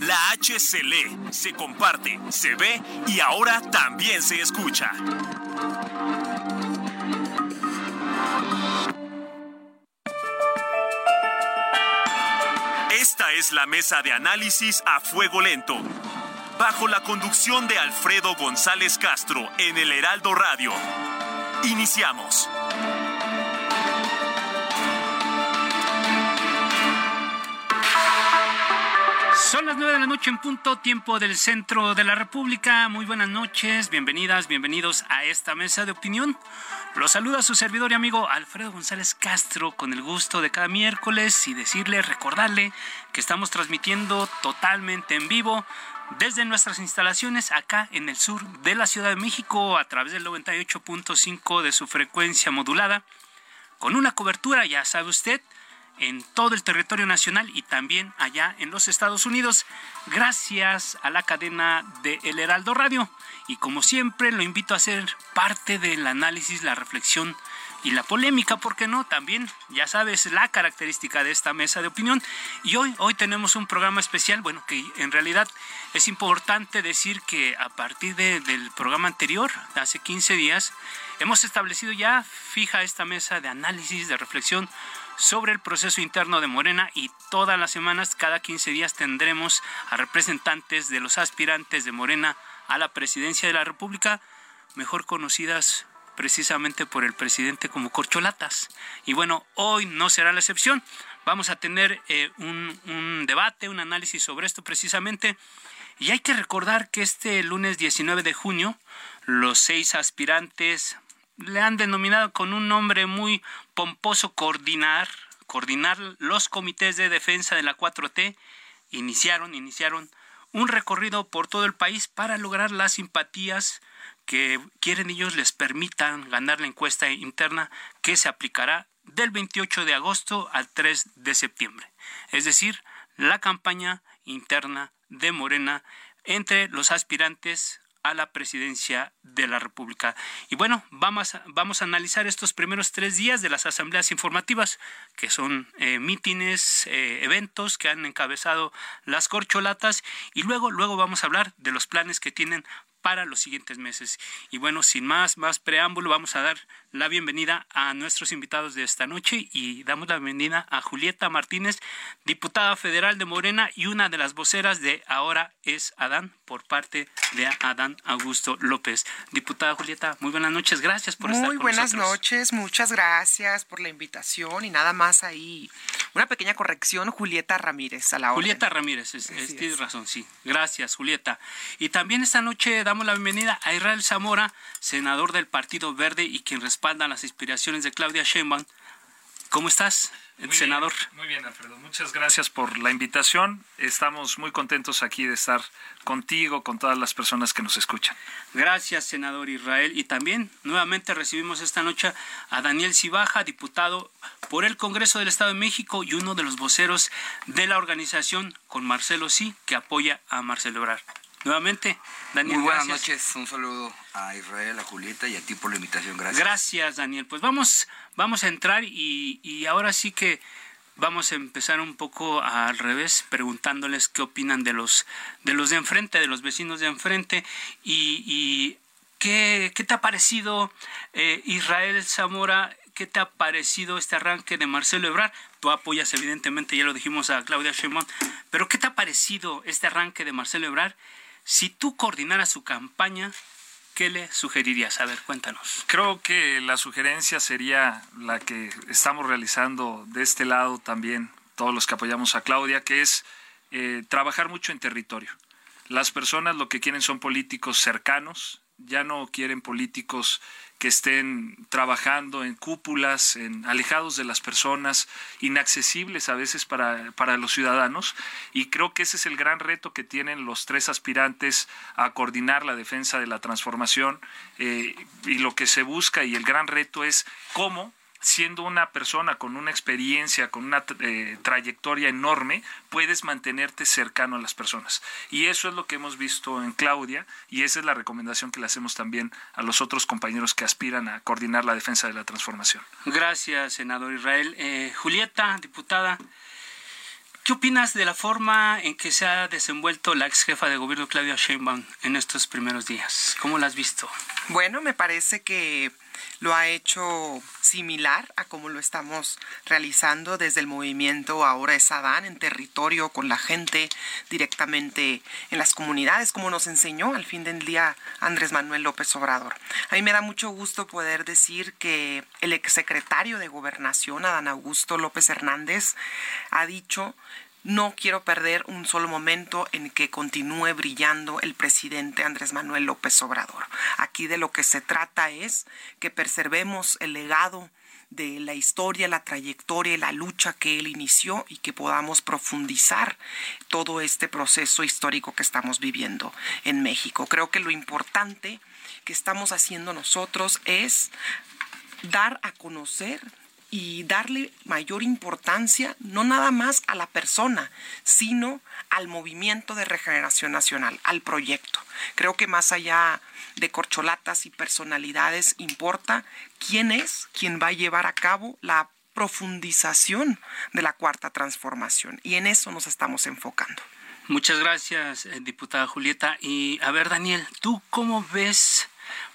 La H se lee, se comparte, se ve y ahora también se escucha. Esta es la mesa de análisis a fuego lento, bajo la conducción de Alfredo González Castro en el Heraldo Radio. Iniciamos. Son las nueve de la noche en punto, tiempo del centro de la República. Muy buenas noches, bienvenidas, bienvenidos a esta mesa de opinión. Los saluda su servidor y amigo Alfredo González Castro con el gusto de cada miércoles y decirle, recordarle que estamos transmitiendo totalmente en vivo desde nuestras instalaciones acá en el sur de la Ciudad de México a través del 98.5 de su frecuencia modulada, con una cobertura, ya sabe usted, en todo el territorio nacional y también allá en los Estados Unidos, gracias a la cadena de El Heraldo Radio. Y como siempre, lo invito a ser parte del análisis, la reflexión y la polémica, ¿por qué no? También, ya sabes, la característica de esta mesa de opinión. Y hoy, hoy tenemos un programa especial, bueno, que en realidad es importante decir que a partir del programa anterior, de hace 15 días, hemos establecido ya fija esta mesa de análisis, de reflexión sobre el proceso interno de Morena y todas las semanas, cada 15 días, tendremos a representantes de los aspirantes de Morena a la presidencia de la República, mejor conocidas precisamente por el presidente como corcholatas. Y bueno, hoy no será la excepción. Vamos a tener eh, un, un debate, un análisis sobre esto precisamente. Y hay que recordar que este lunes 19 de junio, los seis aspirantes le han denominado con un nombre muy pomposo coordinar, coordinar los comités de defensa de la 4T, iniciaron, iniciaron un recorrido por todo el país para lograr las simpatías que quieren ellos les permitan ganar la encuesta interna que se aplicará del 28 de agosto al 3 de septiembre. Es decir, la campaña interna de Morena entre los aspirantes a la presidencia de la República. Y bueno, vamos a, vamos a analizar estos primeros tres días de las asambleas informativas, que son eh, mítines, eh, eventos que han encabezado las corcholatas, y luego, luego vamos a hablar de los planes que tienen para los siguientes meses. Y bueno, sin más, más preámbulo, vamos a dar la bienvenida a nuestros invitados de esta noche y damos la bienvenida a Julieta Martínez, diputada federal de Morena y una de las voceras de Ahora es Adán por parte de Adán Augusto López. Diputada Julieta, muy buenas noches, gracias por estar con nosotros. Muy buenas noches, muchas gracias por la invitación y nada más ahí. Una pequeña corrección, Julieta Ramírez a la hora. Julieta Ramírez, es, tienes razón, sí. Gracias, Julieta. Y también esta noche damos la bienvenida a Israel Zamora, senador del Partido Verde y quien respalda las inspiraciones de Claudia Sheinbaum. ¿Cómo estás, senador? muy bien, Alfredo. Muchas gracias por la invitación. Estamos muy contentos aquí de estar contigo, con todas las personas que nos escuchan. Gracias, senador Israel. Y también nuevamente recibimos esta noche a Daniel Cibaja, diputado por el Congreso del Estado de México y uno de los voceros de la organización con Marcelo Sí, que apoya a Marcelo Ebrard. Nuevamente, Daniel. Muy buenas noches, un saludo a Israel, a Julieta y a ti por la invitación. Gracias. Gracias, Daniel. Pues vamos, vamos a entrar y, y ahora sí que vamos a empezar un poco al revés, preguntándoles qué opinan de los de los de enfrente, de los vecinos de enfrente y, y qué, qué te ha parecido eh, Israel Zamora. ¿Qué te ha parecido este arranque de Marcelo Ebrard? Tú apoyas, evidentemente, ya lo dijimos a Claudia Sheinbaum, pero ¿qué te ha parecido este arranque de Marcelo Ebrard? Si tú coordinaras su campaña, ¿qué le sugerirías? A ver, cuéntanos. Creo que la sugerencia sería la que estamos realizando de este lado también, todos los que apoyamos a Claudia, que es eh, trabajar mucho en territorio. Las personas lo que quieren son políticos cercanos, ya no quieren políticos que estén trabajando en cúpulas, en, alejados de las personas, inaccesibles a veces para, para los ciudadanos. Y creo que ese es el gran reto que tienen los tres aspirantes a coordinar la defensa de la transformación. Eh, y lo que se busca y el gran reto es cómo siendo una persona con una experiencia, con una eh, trayectoria enorme, puedes mantenerte cercano a las personas. Y eso es lo que hemos visto en Claudia y esa es la recomendación que le hacemos también a los otros compañeros que aspiran a coordinar la defensa de la transformación. Gracias, senador Israel. Eh, Julieta, diputada. ¿Qué opinas de la forma en que se ha desenvuelto la ex jefa de gobierno Claudia Sheinbaum en estos primeros días? ¿Cómo la has visto? Bueno, me parece que lo ha hecho similar a como lo estamos realizando desde el movimiento Ahora es Adán en territorio con la gente directamente en las comunidades, como nos enseñó al fin del día Andrés Manuel López Obrador. A mí me da mucho gusto poder decir que el exsecretario de Gobernación, Adán Augusto López Hernández, ha dicho no quiero perder un solo momento en que continúe brillando el presidente Andrés Manuel López Obrador. Aquí de lo que se trata es que preservemos el legado de la historia, la trayectoria y la lucha que él inició y que podamos profundizar todo este proceso histórico que estamos viviendo en México. Creo que lo importante que estamos haciendo nosotros es dar a conocer y darle mayor importancia no nada más a la persona, sino al movimiento de regeneración nacional, al proyecto. Creo que más allá de corcholatas y personalidades importa quién es quien va a llevar a cabo la profundización de la cuarta transformación y en eso nos estamos enfocando. Muchas gracias, eh, diputada Julieta. Y a ver, Daniel, ¿tú cómo ves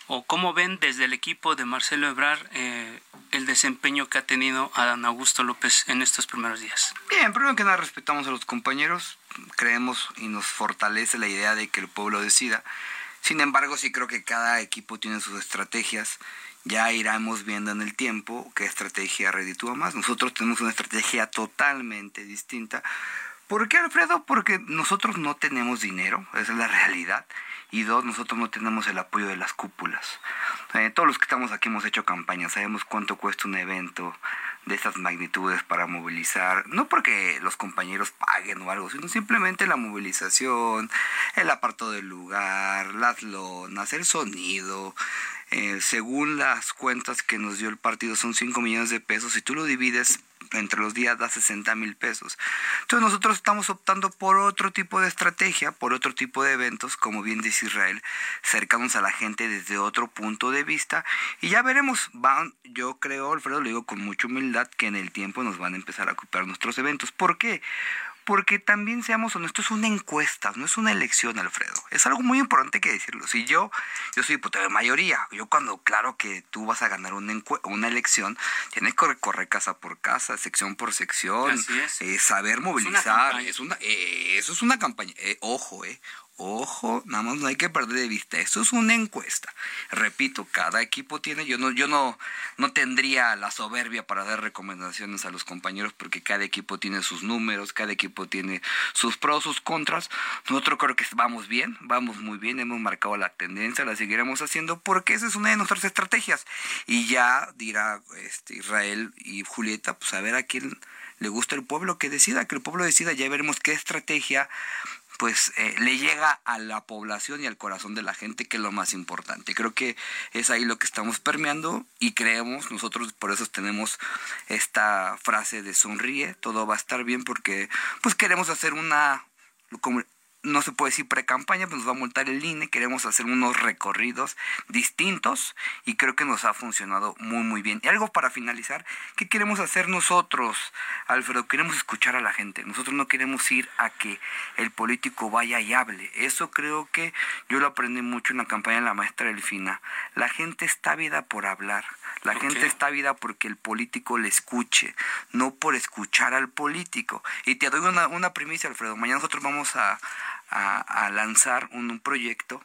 o cómo ven desde el equipo de Marcelo Ebrar eh, el desempeño que ha tenido Adán Augusto López en estos primeros días? Bien, primero que nada respetamos a los compañeros, creemos y nos fortalece la idea de que el pueblo decida. Sin embargo, sí creo que cada equipo tiene sus estrategias. Ya iremos viendo en el tiempo qué estrategia reditúa más. Nosotros tenemos una estrategia totalmente distinta. ¿Por qué, Alfredo? Porque nosotros no tenemos dinero, esa es la realidad y dos, nosotros no tenemos el apoyo de las cúpulas. Eh, todos los que estamos aquí hemos hecho campaña, sabemos cuánto cuesta un evento de estas magnitudes para movilizar, no porque los compañeros paguen o algo, sino simplemente la movilización, el aparto del lugar, las lonas, el sonido. Eh, según las cuentas que nos dio el partido son 5 millones de pesos, si tú lo divides entre los días da 60 mil pesos. Entonces nosotros estamos optando por otro tipo de estrategia, por otro tipo de eventos, como bien dice Israel, cercanos a la gente desde otro punto de vista y ya veremos, van, yo creo, Alfredo, lo digo con mucha humildad, que en el tiempo nos van a empezar a ocupar nuestros eventos. ¿Por qué? Porque también seamos honestos, es una encuesta, no es una elección, Alfredo. Es algo muy importante que decirlo. Si yo, yo soy diputado de mayoría, yo cuando claro que tú vas a ganar una, una elección, tienes que recorrer casa por casa, sección por sección, eh, saber movilizar. Es una, eh, eso es una campaña. Eh, ojo, eh, Ojo, nada más no hay que perder de vista. Esto es una encuesta. Repito, cada equipo tiene, yo no, yo no, no tendría la soberbia para dar recomendaciones a los compañeros porque cada equipo tiene sus números, cada equipo tiene sus pros, sus contras. Nosotros creo que vamos bien, vamos muy bien, hemos marcado la tendencia, la seguiremos haciendo porque esa es una de nuestras estrategias. Y ya dirá este, Israel y Julieta, pues a ver a quién le gusta el pueblo que decida, que el pueblo decida, ya veremos qué estrategia pues eh, le llega a la población y al corazón de la gente, que es lo más importante. Creo que es ahí lo que estamos permeando y creemos, nosotros por eso tenemos esta frase de sonríe, todo va a estar bien porque pues queremos hacer una no se puede decir pre-campaña, pues nos va a multar el INE, queremos hacer unos recorridos distintos y creo que nos ha funcionado muy muy bien. Y algo para finalizar, ¿qué queremos hacer nosotros, Alfredo? Queremos escuchar a la gente, nosotros no queremos ir a que el político vaya y hable. Eso creo que yo lo aprendí mucho en la campaña de la maestra Delfina. La gente está vida por hablar. La gente está vida porque el político le escuche, no por escuchar al político. Y te doy una, una primicia, Alfredo. Mañana nosotros vamos a, a, lanzar un, proyecto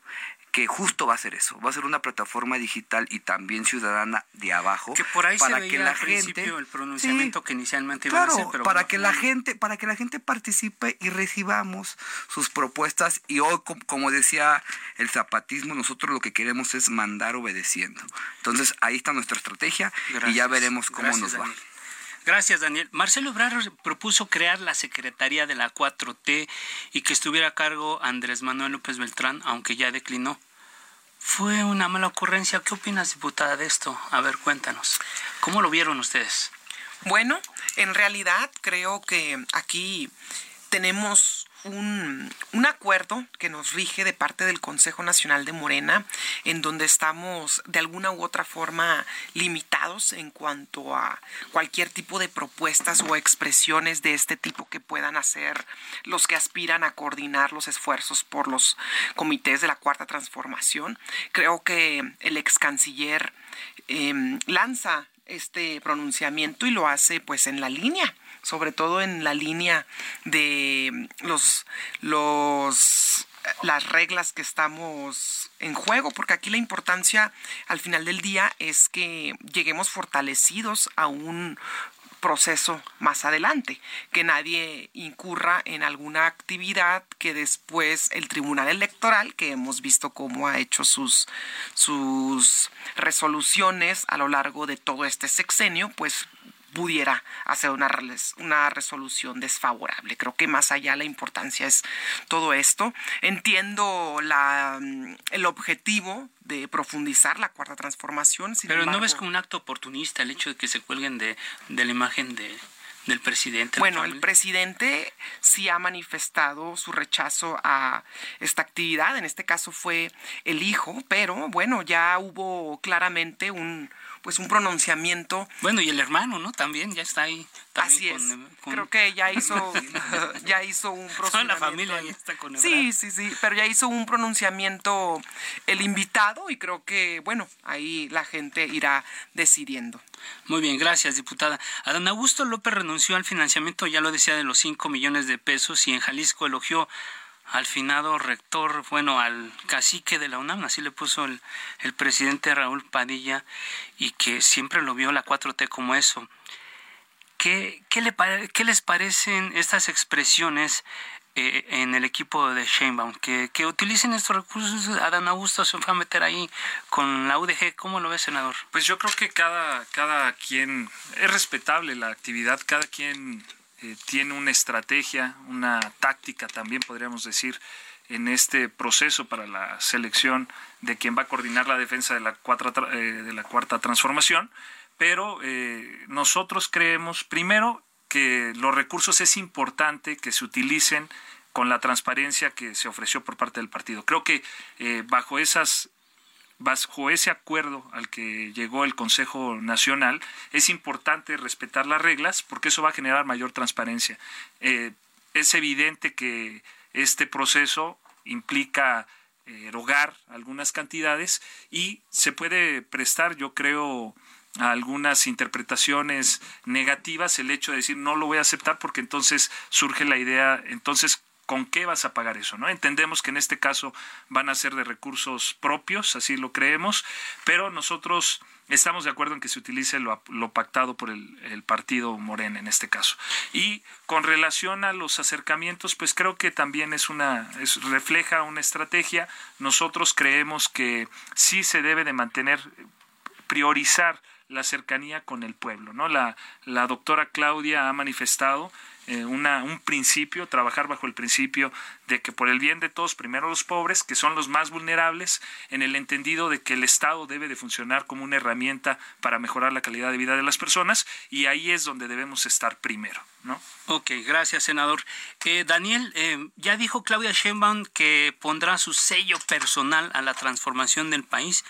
que justo va a ser eso, va a ser una plataforma digital y también ciudadana de abajo que por ahí para se veía que la al gente el pronunciamiento que inicialmente iba claro, a hacer, pero para bueno, que la mm, gente para que la gente participe y recibamos sus propuestas y hoy com- como decía el zapatismo nosotros lo que queremos es mandar obedeciendo. Entonces ahí está nuestra estrategia y ya veremos cómo Gracias, nos va. Daniel. Gracias, Daniel. Marcelo Ebrard propuso crear la Secretaría de la 4T y que estuviera a cargo Andrés Manuel López Beltrán, aunque ya declinó. Fue una mala ocurrencia. ¿Qué opinas, diputada, de esto? A ver, cuéntanos. ¿Cómo lo vieron ustedes? Bueno, en realidad creo que aquí tenemos un, acuerdo que nos rige de parte del Consejo Nacional de Morena, en donde estamos de alguna u otra forma limitados en cuanto a cualquier tipo de propuestas o expresiones de este tipo que puedan hacer los que aspiran a coordinar los esfuerzos por los comités de la Cuarta Transformación. Creo que el ex canciller em, lanza este pronunciamiento y lo hace pues en la línea, sobre todo en la línea de los los las reglas que estamos en juego, porque aquí la importancia al final del día es que lleguemos fortalecidos a un proceso más adelante, que nadie incurra en alguna actividad que después el Tribunal Electoral, que hemos visto cómo ha hecho sus, sus resoluciones a lo largo de todo este sexenio, pues pudiera hacer una, res- una resolución desfavorable. Creo que más allá la importancia es todo esto. Entiendo la, mm, el objetivo de profundizar la cuarta transformación. sin Pero no embargo- ves como un acto oportunista el hecho de que se cuelguen de, de la imagen de, del presidente. Bueno, el presidente sí ha manifestado su rechazo a esta actividad, en este caso fue el hijo, pero bueno, ya hubo claramente un pues un pronunciamiento Bueno, y el hermano, ¿no? También ya está ahí. Así es. con- Creo que ya hizo, ya hizo un Toda pronunciamiento. la familia ya está con Sí, sí, sí, pero ya hizo un pronunciamiento el invitado y creo que, bueno, ahí la gente irá decidiendo. Muy bien, gracias, diputada. Adán Augusto López renunció al financiamiento, ya lo decía, de los 5 millones de pesos y en Jalisco elogió al finado rector, bueno, al cacique de la UNAM, así le puso el, presidente Raúl Padilla, y que siempre lo vio la 4T como eso. ¿Qué, qué, le les parecen estas expresiones eh, en el equipo de Sheinbaum? Que, que utilicen estos recursos, Adán Augusto se fue a meter ahí con la UDG, ¿cómo lo ve, senador? Pues yo creo que cada, cada quien, es respetable la actividad, cada quien eh, tiene una estrategia, una táctica también podríamos decir en este proceso para la selección de quien va a coordinar la defensa de la, cuarta eh, de la cuarta transformación, pero eh, nosotros creemos primero que los recursos es importante que se utilicen con la transparencia que se ofreció por parte del partido. Creo que eh, bajo esas bajo ese acuerdo al que llegó el Consejo Nacional, es importante respetar las reglas porque eso va a generar mayor transparencia. Eh, es evidente que este proceso implica eh, erogar algunas cantidades y se puede prestar, yo creo, a algunas interpretaciones negativas el hecho de decir no lo voy a aceptar porque entonces surge la idea, entonces ¿con qué vas a pagar eso? ¿no? Entendemos que en este caso van a ser de recursos propios, así lo creemos, pero nosotros estamos de acuerdo en que se utilice lo, pactado por el, el, partido Morena en este caso. Y con relación a los acercamientos, pues creo que también es una, es, refleja una estrategia. Nosotros creemos que sí se debe de mantener, priorizar la cercanía con el pueblo. ¿no? La, la doctora Claudia ha manifestado eh, una, un principio, trabajar bajo el principio de que por el bien de todos, primero los pobres, que son los más vulnerables, en el entendido de que el Estado debe de funcionar como una herramienta para mejorar la calidad de vida de las personas, y ahí es donde debemos estar primero. ¿no? Ok, gracias, senador. Eh, Daniel, eh, ya dijo Claudia Sheinbaum que pondrá su sello personal a la transformación del país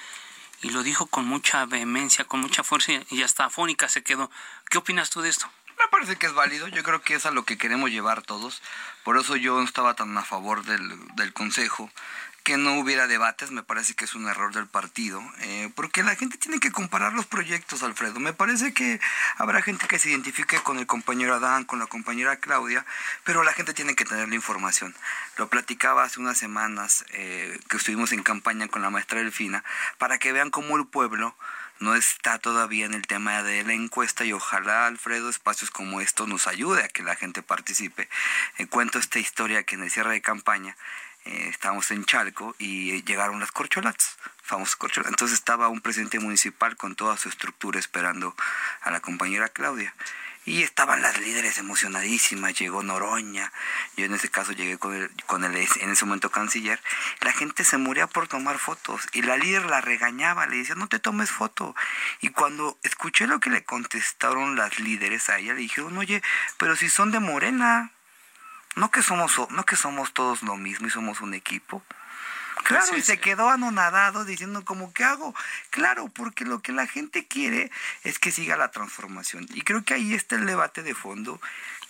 y lo dijo con mucha vehemencia, con mucha fuerza y hasta afónica se quedó. ¿Qué opinas tú de esto? Me parece que es válido, yo creo que es a lo que queremos llevar todos, por eso yo no estaba tan a favor del, del consejo que no hubiera debates, me parece que es un error del partido, eh, porque la gente tiene que comparar los proyectos, Alfredo. Me parece que habrá gente que se identifique con el compañero Adán, con la compañera Claudia, pero la gente tiene que tener la información. Lo platicaba hace unas semanas eh, que estuvimos en campaña con la maestra Delfina, para que vean cómo el pueblo no está todavía en el tema de la encuesta y ojalá Alfredo espacios como estos nos ayude a que la gente participe. Eh, cuento esta historia que en el cierre de campaña eh, estábamos en Chalco y llegaron las corcholatas, famosas corcholatas. Entonces estaba un presidente municipal con toda su estructura esperando a la compañera Claudia. Y estaban las líderes emocionadísimas, llegó Noroña, yo en ese caso llegué con el, con el en ese momento canciller, la gente se moría por tomar fotos y la líder la regañaba, le decía, no te tomes foto. Y cuando escuché lo que le contestaron las líderes a ella, le dijeron, oye, pero si son de Morena, no que somos, no que somos todos lo mismo y somos un equipo. Claro, y se quedó anonadado diciendo como, ¿qué hago? Claro, porque lo que la gente quiere es que siga la transformación. Y creo que ahí está el debate de fondo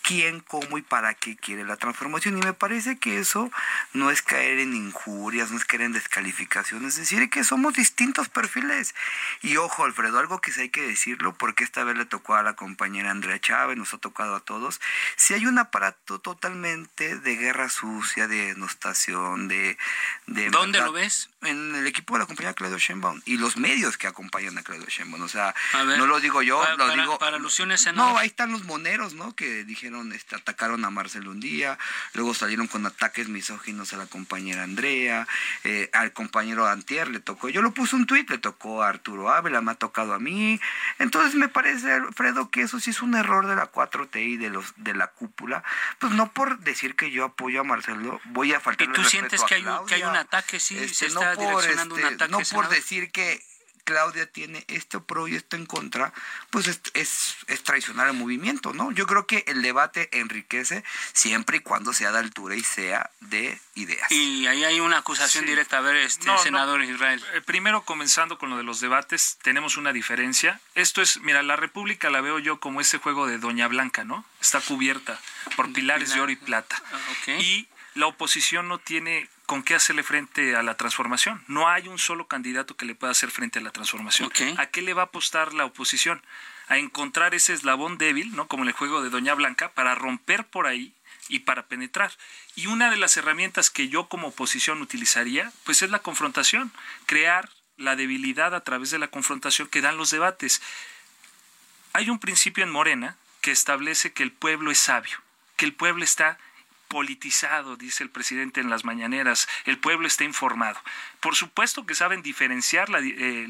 quién, cómo y para qué quiere la transformación. Y me parece que eso no es caer en injurias, no es caer en descalificaciones, es decir, que somos distintos perfiles. Y ojo, Alfredo, algo que sí hay que decirlo, porque esta vez le tocó a la compañera Andrea Chávez, nos ha tocado a todos, si hay un aparato totalmente de guerra sucia, de denostación, de... de ¿Dónde lo ves? En el equipo de la compañía Claudio Sheinbaum y los medios que acompañan a Claudio Sheinbaum. O sea, no lo digo yo, lo digo... Para alusiones en No, ahí están los moneros, ¿no? Que dijeron este, atacaron a Marcelo un día, luego salieron con ataques misóginos a la compañera Andrea, eh, al compañero Antier le tocó, yo lo puse un tuit, le tocó a Arturo Ávila, me ha tocado a mí. Entonces me parece, Alfredo, que eso sí es un error de la 4T y de los de la cúpula. Pues no por decir que yo apoyo a Marcelo, voy a faltar ¿Y tú sientes que hay, que hay, un ataque, sí, se este, está direccionando un este, ataque? No por decir que Claudia tiene este pro y esto en contra, pues es, es, traicionar el movimiento, ¿no? Yo creo que el debate enriquece siempre y cuando sea de altura y sea de ideas. Y ahí hay una acusación directa, a ver, este senador Israel. Eh, primero, comenzando con lo de los debates, tenemos una diferencia. Esto es, mira, la República la veo yo como ese juego de Doña Blanca, ¿no? Está cubierta por pilares de oro y plata. Ah, y la oposición no tiene con qué hacerle frente a la transformación. No hay un solo candidato que le pueda hacer frente a la transformación. ¿A qué le va a apostar la oposición? A encontrar ese eslabón débil, ¿no? Como en el juego de Doña Blanca, para romper por ahí y para penetrar. Y una de las herramientas que yo como oposición utilizaría, pues es la confrontación, crear la debilidad a través de la confrontación que dan los debates. Hay un principio en Morena que establece que el pueblo es sabio, que el pueblo está politizado, dice el presidente en las mañaneras, el pueblo está informado. Por supuesto que saben diferenciar eh,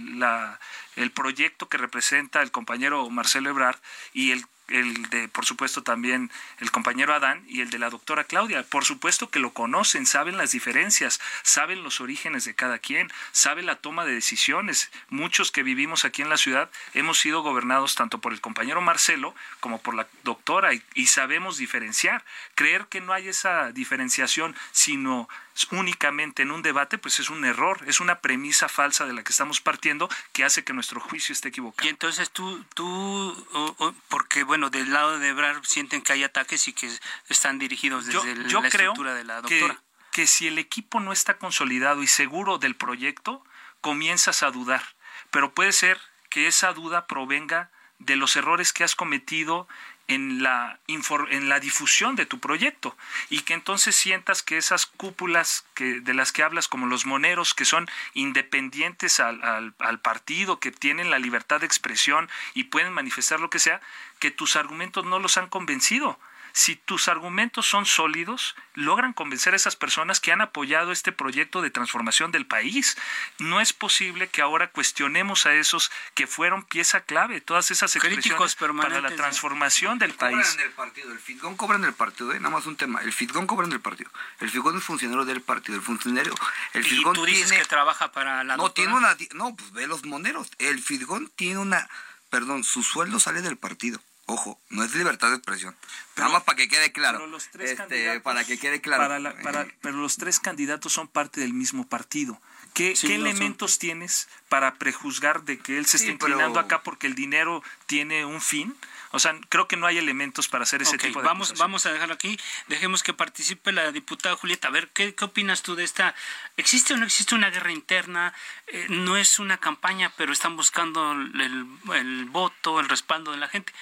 el proyecto que representa el compañero Marcelo Ebrard y el el de, por supuesto, también el compañero Adán y el de la doctora Claudia. Por supuesto que lo conocen, saben las diferencias, saben los orígenes de cada quien, saben la toma de decisiones. Muchos que vivimos aquí en la ciudad hemos sido gobernados tanto por el compañero Marcelo como por la doctora y, y sabemos diferenciar. Creer que no hay esa diferenciación, sino únicamente en un debate, pues es un error, es una premisa falsa de la que estamos partiendo que hace que nuestro juicio esté equivocado. Y entonces tú, tú porque bueno, del lado de Ebrar sienten que hay ataques y que están dirigidos desde la estructura de la doctora. Que, que si el equipo no está consolidado y seguro del proyecto, comienzas a dudar. Pero puede ser que esa duda provenga de los errores que has cometido en la, en la difusión de tu proyecto. Y que entonces sientas que esas cúpulas que, de las que hablas, como los moneros, que son independientes al, al, al partido, que tienen la libertad de expresión y pueden manifestar lo que sea, que tus argumentos no los han convencido si tus argumentos son sólidos, logran convencer a esas personas que han apoyado este proyecto de transformación del país. No es posible que ahora cuestionemos a esos que fueron pieza clave, todas esas expresiones para la transformación del país. Cobran el partido, el FITGON cobran el partido, ¿eh? nada más un tema. El FITGON cobra en el partido. El FITGON es funcionario del partido. El funcionario, el ¿Y tú dices que trabaja para la No, tiene una, no, pues ve los moneros. El FITGON tiene una, perdón, su sueldo sale del partido. Ojo, no es libertad de expresión. Nada más para que quede claro. los tres este, para que quede claro. Eh. pero los tres candidatos son parte del mismo partido ¿Qué, elementos tienes para prejuzgar de que él se está inclinando acá porque el dinero tiene un fin? O sea, creo que no hay elementos para hacer ese tipo de vamos, Vamos a dejarlo aquí. Dejemos que participe la diputada Julieta. A ver, ¿qué, qué opinas tú de esta? ¿Existe o no existe una guerra interna? Eh, no es una campaña, pero están buscando el, el voto, el respaldo de la gente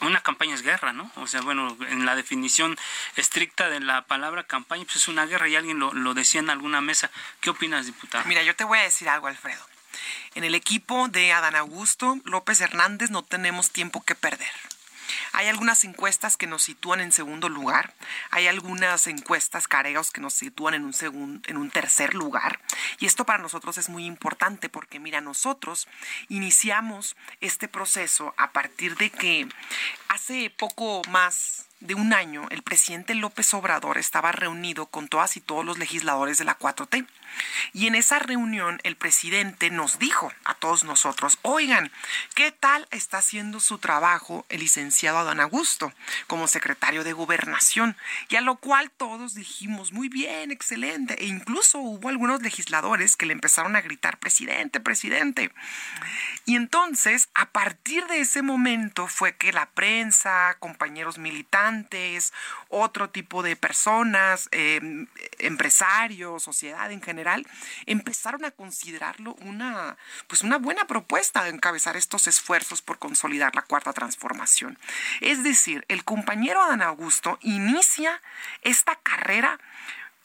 una campaña es guerra, ¿no? O sea, bueno, en la definición estricta de la palabra campaña, pues es una guerra y alguien lo, lo decía en alguna mesa. ¿Qué opinas, diputada? Mira, yo te voy a decir algo, Alfredo. En el equipo de Adán Augusto López Hernández no tenemos tiempo que perder. Hay algunas encuestas que nos sitúan en segundo lugar, hay algunas encuestas careos que nos sitúan en un, en un tercer lugar. Y esto para nosotros es muy importante porque, mira, nosotros iniciamos este proceso a partir de que hace poco más de un año el presidente López Obrador estaba reunido con todas y todos los legisladores de la 4T. Y en esa reunión el presidente nos dijo a todos nosotros, oigan, ¿qué tal está haciendo su trabajo el licenciado Adán Augusto como secretario de gobernación? Y a lo cual todos dijimos, muy bien, excelente. E incluso hubo algunos legisladores que le empezaron a gritar, presidente, presidente. Y entonces, a partir de ese momento fue que la prensa, compañeros otro tipo de personas, em, empresarios, sociedad en general, empezaron a considerarlo una, pues una buena propuesta de encabezar estos esfuerzos por consolidar la cuarta transformación. Es decir, el compañero Adán Augusto inicia esta carrera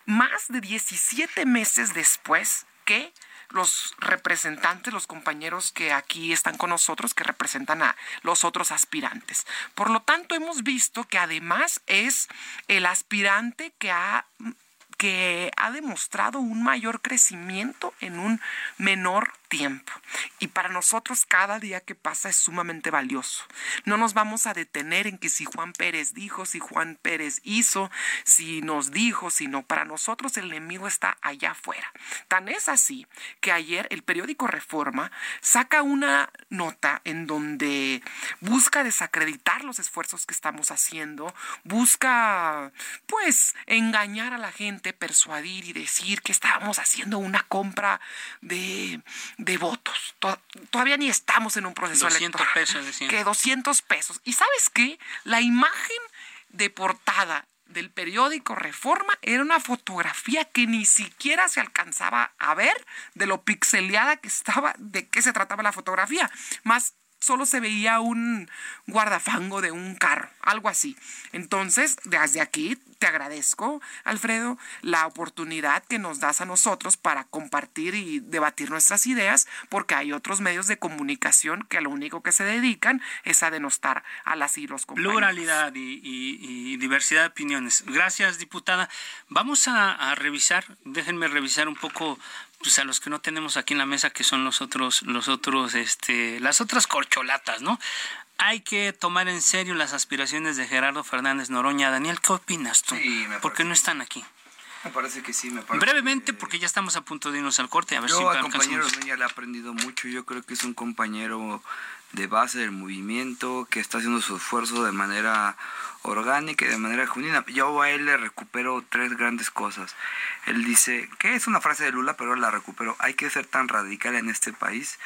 más de 17 meses después que los representantes, los compañeros que aquí están con nosotros, que representan a los otros aspirantes. Por lo tanto, hemos visto que además es el aspirante que ha que ha demostrado un mayor crecimiento en un menor tiempo. Y para nosotros cada día que pasa es sumamente valioso. No nos vamos a detener en que si Juan Pérez dijo, si Juan Pérez hizo, si nos dijo, si no. Para nosotros el enemigo está allá afuera. Tan es así que ayer el periódico Reforma saca una nota en donde busca desacreditar los esfuerzos que estamos haciendo, busca pues engañar a la gente, persuadir y decir que estábamos haciendo una compra de de votos. todavía ni estamos en un proceso 200 pesos, Que 200 pesos. ¿Y sabes qué? La imagen de portada del periódico Reforma era una fotografía que ni siquiera se alcanzaba a ver de lo pixeleada que estaba, de qué se trataba la fotografía. Más solo se veía un guardafango de un carro, algo así. Entonces, desde aquí te agradezco, Alfredo, la oportunidad que nos das a nosotros para compartir y debatir nuestras ideas, porque hay otros medios de comunicación que lo único que se dedican es a denostar a las y los compañeros. Pluralidad y, diversidad de opiniones. Gracias, diputada. Vamos a, a revisar, déjenme revisar un poco pues a los que no tenemos aquí en la mesa que son los otros los otros este las otras corcholatas, ¿no? Hay que tomar en serio las aspiraciones de Gerardo Fernández Noroña. Daniel, ¿qué opinas tú? ¿Por qué no están aquí? Me parece que sí, me parece. Brevemente, porque ya estamos a punto de irnos al corte. A ver yo si al compañero Noroña le he aprendido mucho. Yo creo que es un compañero de base del movimiento que está haciendo su esfuerzo de manera orgánica y de manera genuina. Yo a él le recupero tres grandes cosas. Él dice, que es una frase de Lula, pero la recupero, hay que ser tan radical en este país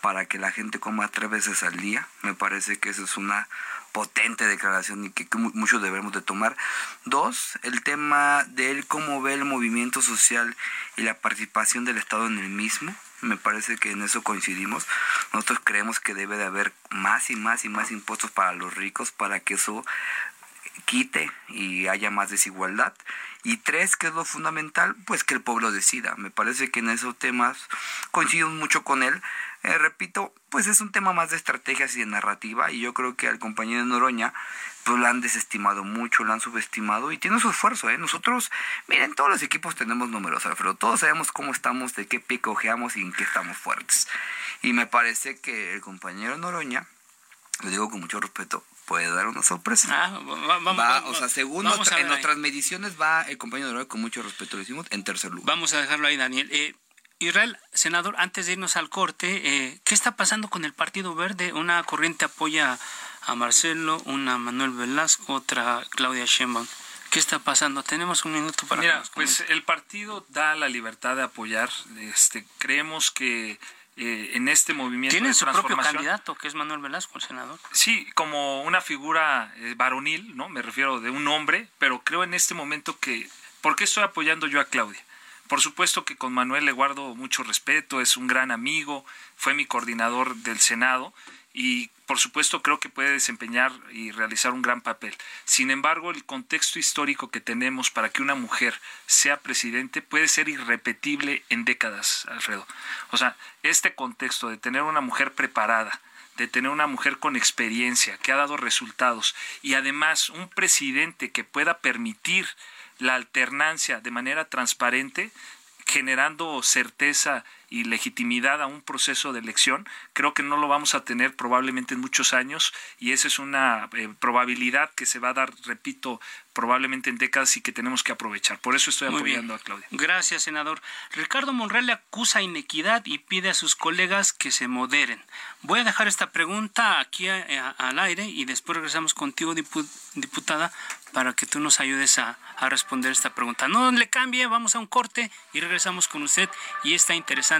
para que la gente coma tres veces al día. Me parece que eso es una potente declaración y que, muchos debemos de tomar. Dos, el tema de él, cómo ve el movimiento social y la participación del Estado en el mismo. Me parece que en eso coincidimos. Nosotros creemos que debe de haber más y más y más impuestos para los ricos para que eso quite y haya más desigualdad. Y tres, que es lo fundamental, pues que el pueblo decida. Me parece que en esos temas coincidimos mucho con él. Eh, repito, pues es un tema más de estrategias y de narrativa y yo creo que al compañero de Noroña pues lo han desestimado mucho, lo han subestimado y tiene su esfuerzo. ¿eh? Nosotros, miren, todos los equipos tenemos números, Alfredo, todos sabemos cómo estamos, de qué pie cojeamos y en qué estamos fuertes. Y me parece que el compañero Noroña, lo digo con mucho respeto, puede dar una sorpresa. Ah, va, o sea, según en nuestras mediciones va el compañero de con mucho respeto lo decimos, en tercer lugar. Vamos a dejarlo ahí, Daniel. Eh, Israel, senador, antes de irnos al corte, eh, ¿qué está pasando con el Partido Verde? Una corriente apoya a Marcelo, una Manuel Velasco, otra Claudia Sheinbaum. ¿Qué está pasando? Tenemos un minuto para... Mira, pues el partido da la libertad de apoyar. Este, creemos que eh, en este movimiento Tiene su propio candidato, que es Manuel Velasco, el senador. Sí, como una figura eh, varonil, ¿no? Me refiero de un hombre, pero creo en este momento que... ¿Por qué estoy apoyando yo a Claudia? Por supuesto que con Manuel le guardo mucho respeto, es un gran amigo, fue mi coordinador del Senado y por supuesto creo que puede desempeñar y realizar un gran papel. Sin embargo, el contexto histórico que tenemos para que una mujer sea presidente puede ser irrepetible en décadas, Alfredo. O sea, este contexto de tener una mujer preparada, de tener una mujer con experiencia, que ha dado resultados, y además un presidente que pueda permitir la alternancia de manera transparente, generando certeza y legitimidad a un proceso de elección, creo que no lo vamos a tener probablemente en muchos años y esa es una eh, probabilidad que se va a dar, repito, probablemente en décadas y que tenemos que aprovechar. Por eso estoy apoyando a Claudia. Gracias, senador. Ricardo Monreal le acusa inequidad y pide a sus colegas que se moderen. Voy a dejar esta pregunta aquí al aire y después regresamos contigo, diputada, para que tú nos ayudes a, a responder esta pregunta. No le cambie, vamos a un corte y regresamos con usted y esta interesante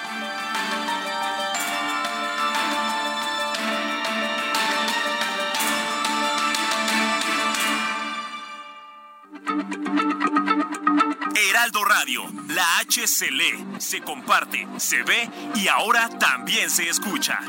Heraldo Radio, la H se lee, se comparte, se ve y ahora también se escucha.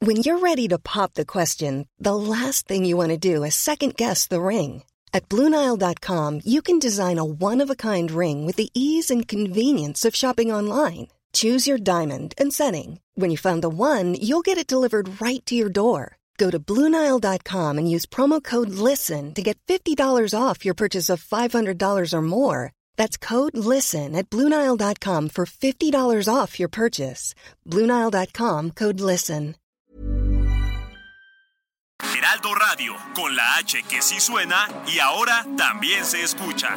When you're ready to pop the question, the last thing you want to do is second guess the ring. At Bluenile.com, you can design a one of a kind ring with the ease and convenience of shopping online. Choose your diamond and setting. When you find the one, you'll get it delivered right to your door. Go to Bluenile.com and use promo code LISTEN to get $50 off your purchase of $500 or more. That's code LISTEN at Bluenile.com for $50 off your purchase. Bluenile.com code LISTEN. Heraldo Radio, con la H que sí suena y ahora también se escucha.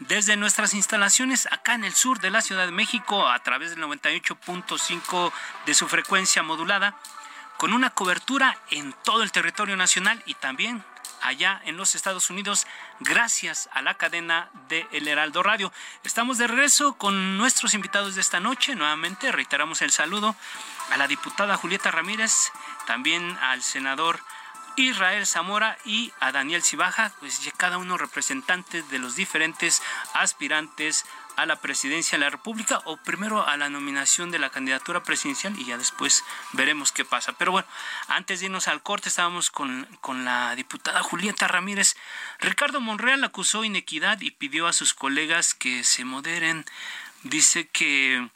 desde nuestras instalaciones acá en el sur de la Ciudad de México a través del 98.5 de su frecuencia modulada, con una cobertura en todo el territorio nacional y también allá en los Estados Unidos gracias a la cadena de El Heraldo Radio. Estamos de regreso con nuestros invitados de esta noche. Nuevamente reiteramos el saludo a la diputada Julieta Ramírez, también al senador Israel Zamora y a Daniel Cibaja, pues cada uno representantes de los diferentes aspirantes a la presidencia de la República o primero a la nominación de la candidatura presidencial y ya después veremos qué pasa. Pero bueno, antes de irnos al corte estábamos con, con la diputada Julieta Ramírez. Ricardo Monreal acusó inequidad y pidió a sus colegas que se moderen. Dice que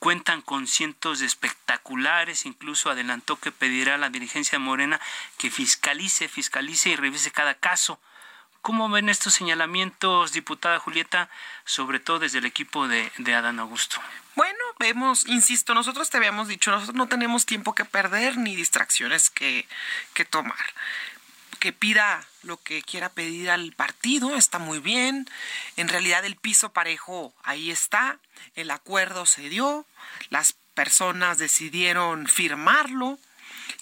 cuentan con cientos de espectaculares, incluso adelantó que pedirá a la dirigencia de Morena que fiscalice, fiscalice y revise cada caso. ¿Cómo ven estos señalamientos, diputada Julieta, sobre todo desde el equipo de, de Adán Augusto? Bueno, vemos, insisto, nosotros te habíamos dicho, nosotros no tenemos tiempo que perder ni distracciones que, que tomar que pida lo que quiera pedir al partido, está muy bien. En realidad el piso parejo ahí está, el acuerdo se dio, las personas decidieron firmarlo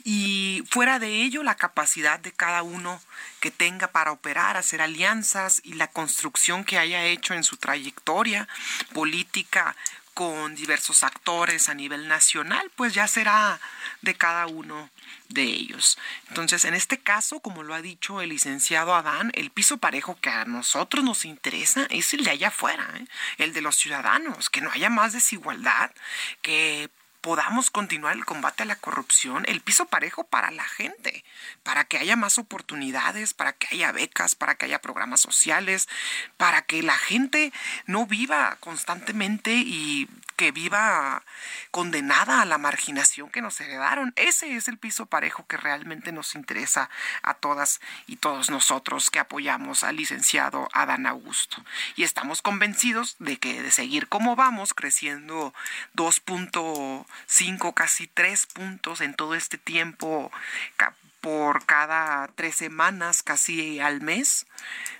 y fuera de ello la capacidad de cada uno que tenga para operar, hacer alianzas y la construcción que haya hecho en su trayectoria política con diversos actores a nivel nacional, pues ya será de cada uno de ellos. Entonces, en este caso, como lo ha dicho el licenciado Adán, el piso parejo que a nosotros nos interesa es el de allá afuera, ¿eh? el de los ciudadanos, que no haya más desigualdad, que podamos continuar el combate a la corrupción, el piso parejo para la gente, para que haya más oportunidades, para que haya becas, para que haya programas sociales, para que la gente no viva constantemente y que viva condenada a la marginación que nos heredaron. Ese es el piso parejo que realmente nos interesa a todas y todos nosotros que apoyamos al licenciado Adán Augusto. Y estamos convencidos de que de seguir como vamos, creciendo 2.5, casi 3 puntos en todo este tiempo por cada tres semanas, casi al mes,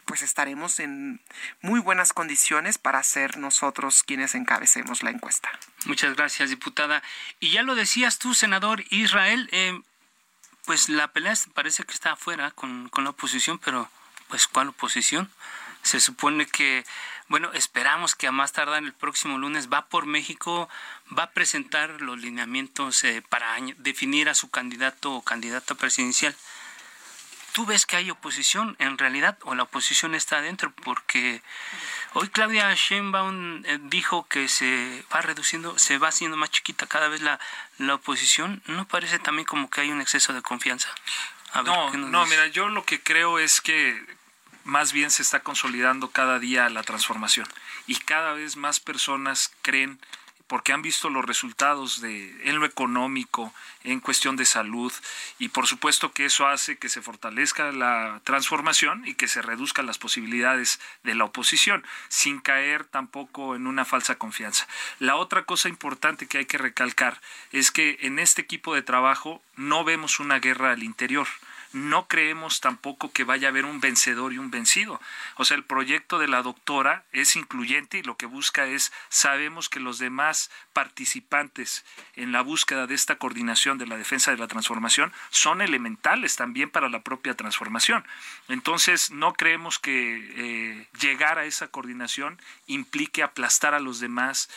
pues estaremos en muy buenas condiciones para ser nosotros quienes encabecemos la encuesta. Muchas gracias, diputada. Y ya lo decías tú, senador Israel, eh, pues la pelea parece que está afuera con, con la oposición, pero pues ¿cuál oposición? Se supone que bueno, esperamos que a más tardar el próximo lunes va por México, va a presentar los lineamientos eh, para definir a su candidato o candidata presidencial. ¿Tú ves que hay oposición en realidad o la oposición está adentro? Porque hoy Claudia Sheinbaum eh, dijo que se va reduciendo, se va haciendo más chiquita cada vez la, la oposición. ¿No parece también como que hay un exceso de confianza? no, no, mira, yo lo que creo es que más bien se está consolidando cada día la transformación y cada vez más personas creen porque han visto los resultados de en lo económico, en cuestión de salud y por supuesto que eso hace que se fortalezca la transformación y que se reduzcan las posibilidades de la oposición sin caer tampoco en una falsa confianza. La otra cosa importante que hay que recalcar es que en este equipo de trabajo no vemos una guerra al interior no creemos tampoco que vaya a haber un vencedor y un vencido. O sea, el proyecto de la doctora es incluyente y lo que busca es, sabemos que los demás participantes en la búsqueda de esta coordinación de la defensa de la transformación son elementales también para la propia transformación. Entonces, no creemos que eh, llegar a esa coordinación implique aplastar a los demás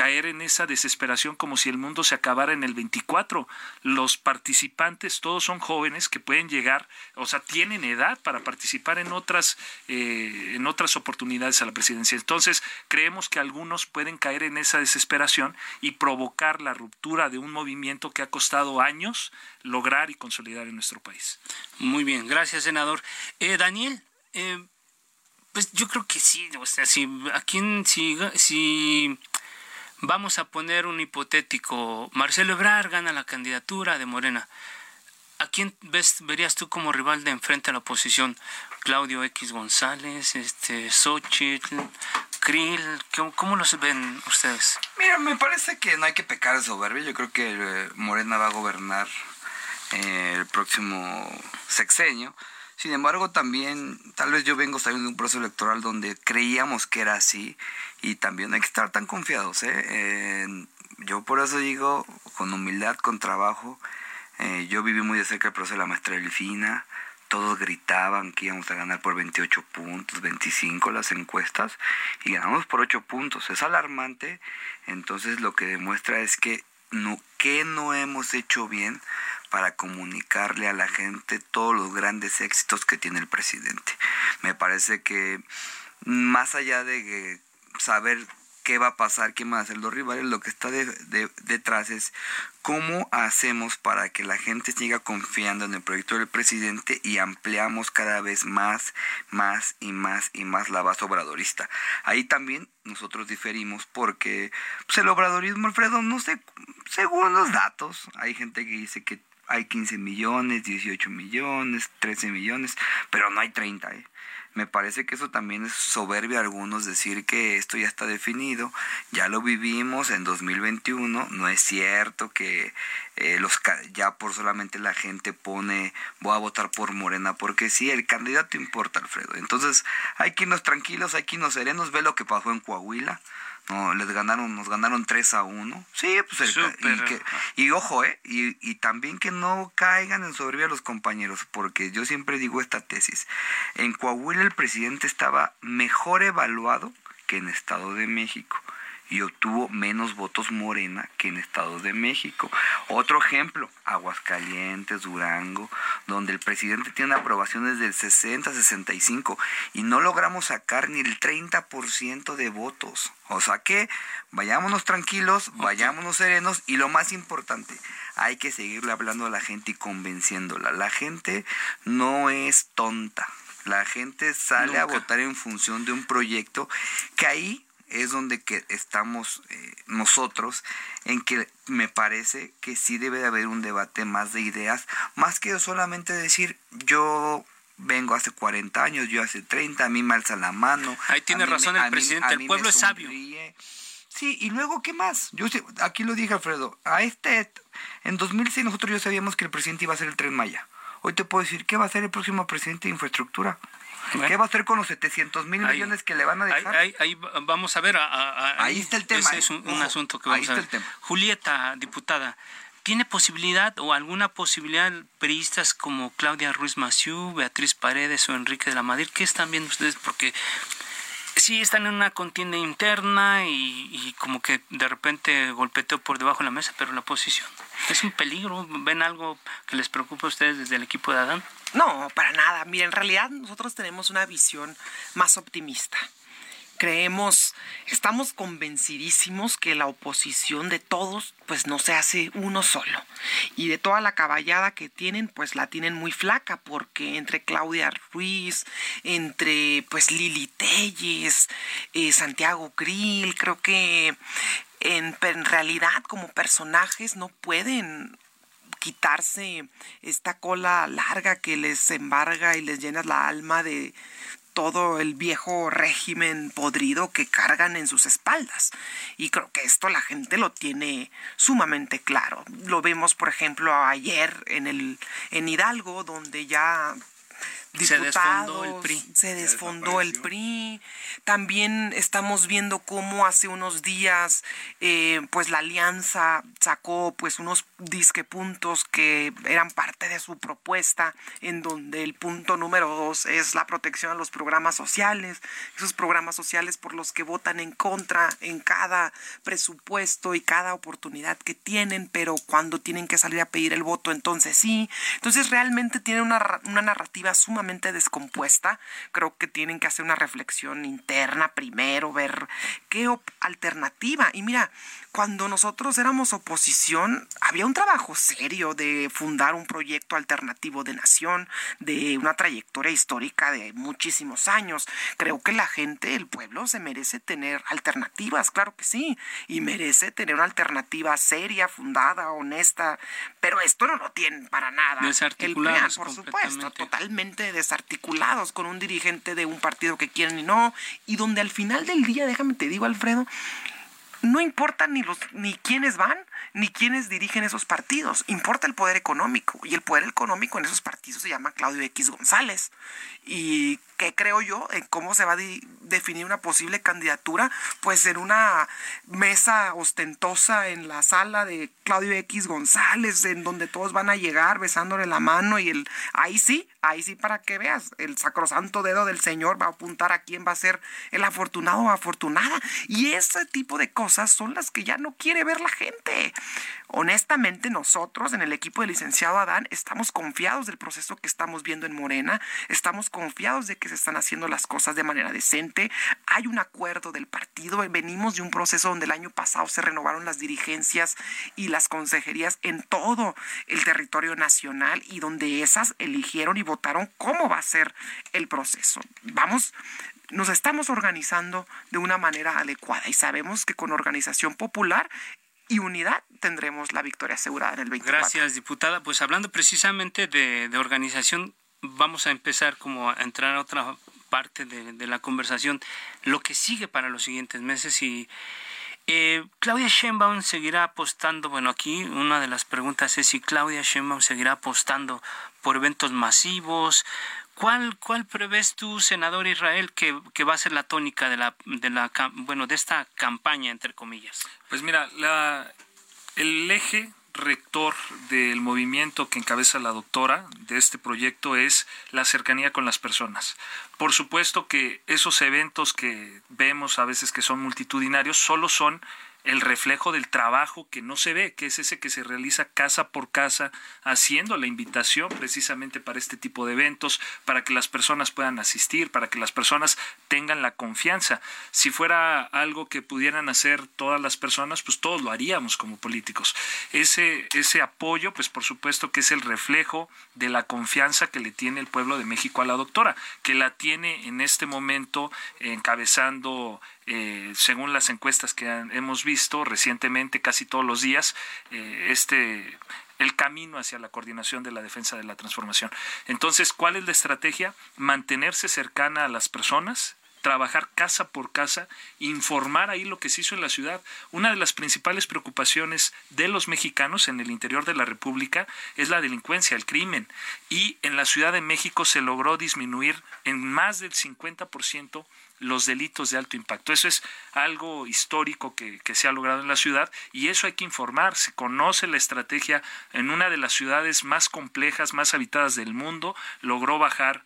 caer en esa desesperación como si el mundo se acabara en el 24. Los participantes todos son jóvenes que pueden llegar, o sea, tienen edad para participar en otras, eh, en otras oportunidades a la presidencia. Entonces, creemos que algunos pueden caer en esa desesperación y provocar la ruptura de un movimiento que ha costado años lograr y consolidar en nuestro país. Muy bien, gracias, senador. Eh, Daniel, eh, pues yo creo que sí, o sea, si a quién si, si Vamos a poner un hipotético. Marcelo Ebrard gana la candidatura de Morena. ¿A quién ves, verías tú como rival de enfrente a la oposición? Claudio X González, este, Xochitl, Krill, ¿cómo, los ven ustedes? Mira, me parece que no hay que pecar de soberbia. Yo creo que eh, Morena va a gobernar eh, el próximo sexenio. Sin embargo, también, tal vez yo vengo saliendo de un proceso electoral donde creíamos que era así y también hay que estar tan confiados. ¿eh? yo por eso digo, con humildad, con trabajo, eh, yo viví muy de cerca el proceso de la maestra Delfina, todos gritaban que íbamos a ganar por 28 puntos, 25 las encuestas, y ganamos por 8 puntos. Es alarmante, entonces lo que demuestra es que no, que no hemos hecho bien para comunicarle a la gente todos los grandes éxitos que tiene el presidente. Me parece que más allá de saber qué va a pasar, qué van a hacer los rivales, lo que está detrás es cómo hacemos para que la gente siga confiando en el proyecto del presidente y ampliamos cada vez más, más y más y más la base obradorista. Ahí también nosotros diferimos porque pues, el obradorismo, Alfredo, no sé, según los datos, hay gente que dice que hay 15 millones, 18 millones, 13 millones, pero no hay 30. ¿eh? Me parece que eso también es soberbia a algunos decir que esto ya está definido, ya lo vivimos en 2021, no es cierto que eh, los ya por solamente la gente pone voy a votar por Morena, porque sí, el candidato importa, Alfredo. Entonces hay que irnos tranquilos, hay que irnos serenos, ve lo que pasó en Coahuila no, les ganaron, nos ganaron 3 a 1. Sí, pues y, ojo, ¿eh? Y, y, también que no caigan en soberbia los compañeros, porque yo siempre digo esta tesis. En Coahuila el presidente estaba mejor evaluado que en Estado de México. Y obtuvo menos votos Morena que en Estados de México. Otro ejemplo, Aguascalientes, Durango, donde el presidente tiene aprobaciones del 60-65 y no logramos sacar ni el 30% de votos. O sea que vayámonos tranquilos, vayámonos serenos y lo más importante, hay que seguirle hablando a la gente y convenciéndola. La gente no es tonta. La gente sale a votar en función de un proyecto que ahí es donde que estamos eh, nosotros, en que me parece que sí debe de haber un debate más de ideas, más que solamente decir yo vengo hace 40 años, yo hace 30, a mí me alza la mano. Ahí tiene razón el presidente, el pueblo es sabio. Sí, y luego, ¿qué más? Yo aquí lo dije, Alfredo, a este, en 2006 nosotros ya sabíamos que el presidente iba a ser el Tren Maya. Hoy te puedo decir, ¿qué va a ser el próximo presidente de infraestructura? ¿Qué va a hacer con los 700 mil millones que le van a dejar? Ahí, vamos a ver. ahí está el tema. Ese es un, asunto que vamos a ver. Julieta, diputada, ¿tiene posibilidad o alguna posibilidad periodistas como Claudia Ruiz Maciú, Beatriz Paredes o Enrique de la Madrid? ¿Qué están viendo ustedes? Porque sí están en una contienda interna y, como que de repente golpeteo por debajo de la mesa, pero la oposición es un peligro. ¿Ven algo que les preocupa a ustedes desde el equipo de Adán? No, para nada. Mira, en realidad nosotros tenemos una visión más optimista creemos, estamos convencidísimos que la oposición de todos, pues no se hace uno solo. Y de toda la caballada que tienen, pues la tienen muy flaca, porque entre Claudia Ruiz, entre pues Lili Telles, eh, Santiago Grill, creo que en, en realidad como personajes no pueden quitarse esta cola larga que les embarga y les llena la alma de, todo el viejo régimen podrido que cargan en sus espaldas. Y creo que esto la gente lo tiene sumamente claro. Lo vemos, por ejemplo, ayer en el en Hidalgo, donde ya se desfondó el PRI. Se desfondó el PRI. También estamos viendo cómo hace unos días eh, pues la alianza sacó pues unos disque puntos que eran parte de su propuesta en donde el punto número dos es la protección a los programas sociales. Esos programas sociales por los que votan en contra en cada presupuesto y cada oportunidad que tienen, pero cuando tienen que salir a pedir el voto entonces sí. Entonces realmente tiene una, una narrativa sumamente descompuesta. Creo que tienen que hacer una reflexión interna primero, ver qué alternativa. Y mira, cuando nosotros éramos oposición, había un trabajo serio de fundar un proyecto alternativo de nación, de una trayectoria histórica de muchísimos años. Creo que la gente, el pueblo, se merece tener alternativas, claro que sí, y merece tener una alternativa seria, fundada, honesta, pero esto no lo tienen para nada. El plan, por supuesto, totalmente desarticulados con un dirigente de un partido que quieren y no, y donde al final del día, déjame te digo, Alfredo, no importa ni los ni quiénes van ni quiénes dirigen esos partidos, importa el poder económico y el poder económico en esos partidos se llama Claudio X González. Y qué creo yo en cómo se va a definir una posible candidatura, pues en una mesa ostentosa en la sala de Claudio X González, en donde todos van a llegar besándole la mano y el ahí sí, ahí sí para que veas, el sacrosanto dedo del Señor va a apuntar a quién va a ser el afortunado o afortunada. Y ese tipo de cosas son las que ya no quiere ver la gente. Honestamente, nosotros en el equipo del licenciado Adán estamos confiados del proceso que estamos viendo en Morena, estamos confiados de que se están haciendo las cosas de manera decente, hay un acuerdo del partido, venimos de un proceso donde el año pasado se renovaron las dirigencias y las consejerías en todo el territorio nacional y donde esas eligieron y votaron cómo va a ser el proceso. Vamos nos estamos organizando de una manera adecuada y sabemos que con organización popular y unidad tendremos la victoria asegurada en el 24. Gracias, diputada. Pues hablando precisamente de, organización, vamos a empezar como a entrar a otra parte de, la conversación, lo que sigue para los siguientes meses y eh, Claudia Sheinbaum seguirá apostando, bueno, aquí una de las preguntas es si Claudia Sheinbaum seguirá apostando por eventos masivos, ¿Cuál, ¿Cuál prevés tú, senador Israel, que, que, va a ser la tónica de la, de la bueno de esta campaña entre comillas? Pues mira, la, el eje rector del movimiento que encabeza la doctora de este proyecto es la cercanía con las personas. Por supuesto que esos eventos que vemos a veces que son multitudinarios solo son el reflejo del trabajo que no se ve, que es ese que se realiza casa por casa, haciendo la invitación precisamente para este tipo de eventos, para que las personas puedan asistir, para que las personas tengan la confianza. Si fuera algo que pudieran hacer todas las personas, pues todos lo haríamos como políticos. Ese, ese apoyo, pues por supuesto que es el reflejo de la confianza que le tiene el pueblo de México a la doctora, que la tiene en este momento encabezando eh, según las encuestas que hemos visto recientemente, casi todos los días, eh, este el camino hacia la coordinación de la defensa de la transformación. Entonces, ¿cuál es la estrategia? Mantenerse cercana a las personas, trabajar casa por casa, informar ahí lo que se hizo en la ciudad. Una de las principales preocupaciones de los mexicanos en el interior de la República es la delincuencia, el crimen. Y en la Ciudad de México se logró disminuir en más del 50% los delitos de alto impacto. Eso es algo histórico que, que, se ha logrado en la ciudad y eso hay que informar. Se conoce la estrategia en una de las ciudades más complejas, más habitadas del mundo, logró bajar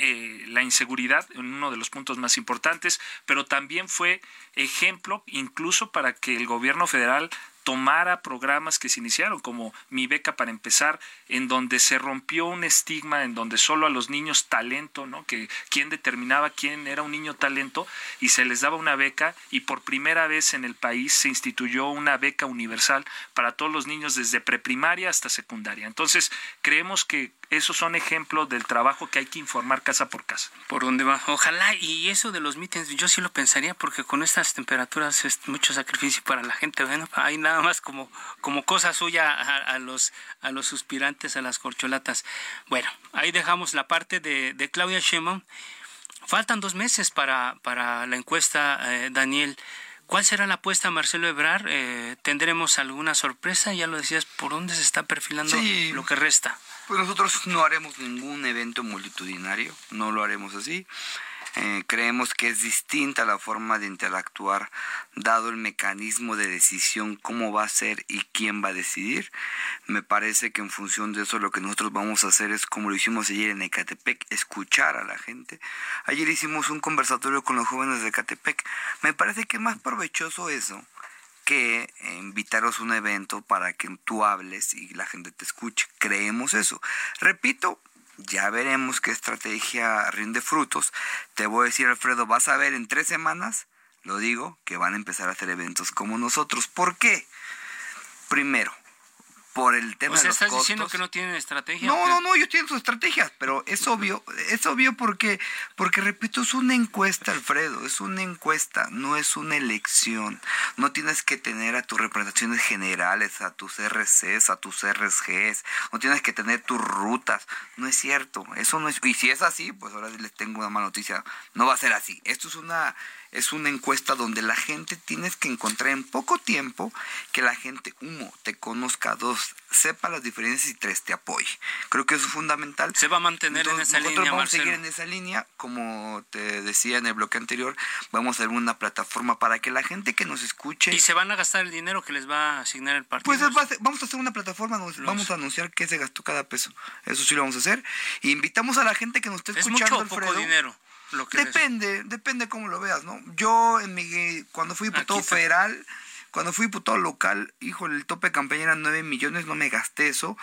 eh, la inseguridad en uno de los puntos más importantes, pero también fue ejemplo incluso para que el gobierno federal tomara programas que se iniciaron, como Mi Beca para empezar, en donde se rompió un estigma, en donde solo a los niños talento, ¿no? Que quién determinaba quién era un niño talento y se les daba una beca y por primera vez en el país se instituyó una beca universal para todos los niños desde preprimaria hasta secundaria. Entonces, creemos que esos son ejemplos del trabajo que hay que informar casa por casa. Por dónde va. Ojalá, y eso de los mítines, yo sí lo pensaría, porque con estas temperaturas es mucho sacrificio para la gente. Bueno, hay nada más como, como cosa suya a, los, a los suspirantes, a las corcholatas. Bueno, ahí dejamos la parte de, de Claudia Sheinbaum. Faltan dos meses para, para la encuesta, eh, Daniel. ¿Cuál será la apuesta, Marcelo Ebrar? Eh, ¿Tendremos alguna sorpresa? Ya lo decías, ¿por dónde se está perfilando lo que resta? Pues nosotros no haremos ningún evento multitudinario, no lo haremos así. Eh, creemos que es distinta la forma de interactuar dado el mecanismo de decisión, cómo va a ser y quién va a decidir. Me parece que en función de eso lo que nosotros vamos a hacer es como lo hicimos ayer en Ecatepec, escuchar a la gente. Ayer hicimos un conversatorio con los jóvenes de Ecatepec. Me parece que es más provechoso eso que invitaros a un evento para que tú hables y la gente te escuche. Creemos eso. Repito, ya veremos qué estrategia rinde frutos. Te voy a decir, Alfredo, vas a ver en tres semanas, lo digo, que van a empezar a hacer eventos como nosotros. ¿Por qué? Primero, por el tema de los estás diciendo que no tienen estrategia. No, no, no, ellos tienen sus estrategias, pero es obvio, es obvio porque, porque repito, es una encuesta, Alfredo, es una encuesta, no es una elección. No tienes que tener a tus representaciones generales, a tus RCs, a tus RSGs, no tienes que tener tus rutas. No es cierto, eso no es. Y si es así, pues ahora les tengo una mala noticia, no va a ser así. Esto es una es una encuesta donde la gente tienes que encontrar en poco tiempo que la gente, uno, te conozca, dos, sepa las diferencias y tres, te apoye. Creo que eso es fundamental. Se va a mantener en esa línea, vamos a seguir en esa línea, como te decía en el bloque anterior, vamos a hacer una plataforma para que la gente que nos escuche... ¿Y se van a gastar el dinero que les va a asignar el partido? Pues vamos a hacer una plataforma, vamos a anunciar qué se gastó cada peso. Eso sí lo vamos a hacer. Y invitamos a la gente que nos esté escuchando, ¿Es mucho poco dinero? Depende, depende cómo lo veas, ¿no? Yo en mi cuando fui diputado federal, cuando fui diputado local, hijo, el tope de campaña era 9 millones, no me gasté eso,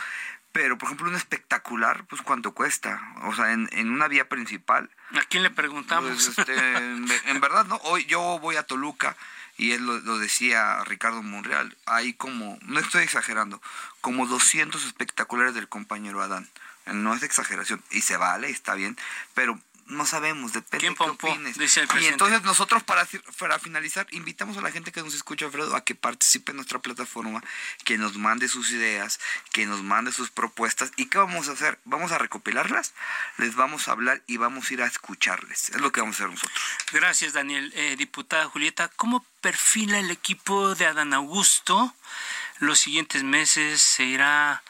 pero por ejemplo un espectacular, pues cuánto cuesta, o sea, en, en una vía principal. ¿A quién le preguntamos? Pues, este, en, verdad, ¿no? Hoy yo voy a Toluca y él lo, lo, decía Ricardo Monreal, hay como, no estoy exagerando, como 200 espectaculares del compañero Adán. No es exageración, y se vale, está bien, pero no sabemos, depende de qué opines. y entonces nosotros para, para finalizar invitamos a la gente que nos escucha, Alfredo, a que participe en nuestra plataforma, que nos mande sus ideas, que nos mande sus propuestas. ¿Y qué vamos a hacer? Vamos a recopilarlas, les vamos a hablar y vamos a ir a escucharles. Es lo que vamos a hacer nosotros. Gracias, Daniel. Eh, diputada Julieta, ¿cómo perfila el equipo de Adán Augusto? Los siguientes meses se irá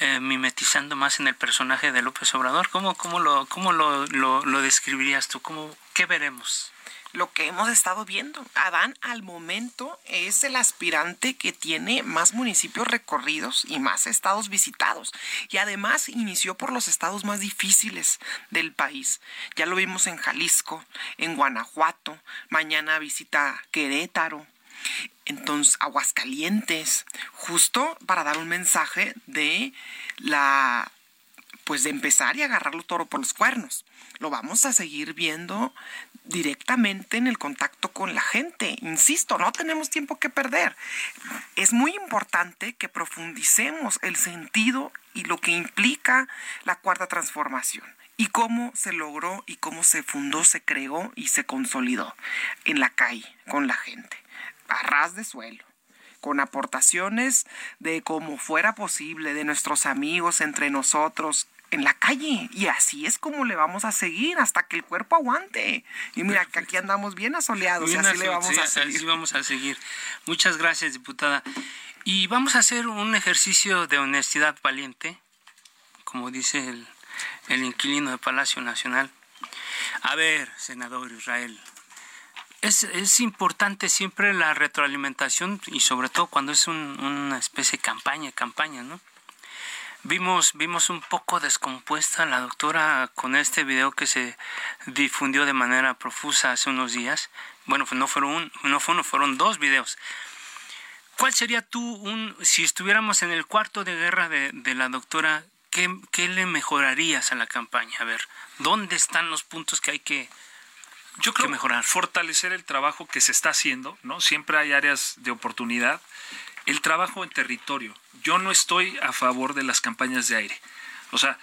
eh, mimetizando más en el personaje de López Obrador. ¿Cómo, cómo, lo, cómo lo, lo, describirías tú? ¿Cómo, ¿Qué veremos? lo que hemos estado viendo. Adán al momento es el aspirante que tiene más municipios recorridos y más estados visitados. Y además inició por los estados más difíciles del país. Ya lo vimos en Jalisco, en Guanajuato, mañana visita Querétaro. Entonces, Aguascalientes, justo para dar un mensaje de la pues de empezar y agarrarlo toro por los cuernos. Lo vamos a seguir viendo directamente en el contacto con la gente. Insisto, no tenemos tiempo que perder. Es muy importante que profundicemos el sentido y lo que implica la cuarta transformación y cómo se logró y cómo se fundó, se creó y se consolidó en la calle, con la gente, a ras de suelo con aportaciones de como fuera posible, de nuestros amigos, entre nosotros, en la calle. Y así es como le vamos a seguir hasta que el cuerpo aguante. Y mira que aquí andamos bien asoleados y así le vamos a seguir. Así vamos a seguir. Muchas gracias, diputada. Y vamos a hacer un ejercicio de honestidad valiente, como dice el, el inquilino de Palacio Nacional. A ver, senador Israel, es, es, importante siempre la retroalimentación y sobre todo cuando es una especie de campaña, campaña, ¿no? Vimos, vimos un poco descompuesta la doctora con este video que se difundió de manera profusa hace unos días. Bueno, no fueron, un, no fueron, fueron dos videos. ¿Cuál sería tú, un, si estuviéramos en el cuarto de guerra de, de la doctora, ¿qué, ¿qué, le mejorarías a la campaña? A ver, ¿dónde están los puntos que hay que, yo creo que mejorar? Fortalecer el trabajo que se está haciendo, ¿no? Siempre hay áreas de oportunidad el trabajo en territorio. Yo no estoy a favor de las campañas de aire. O sea,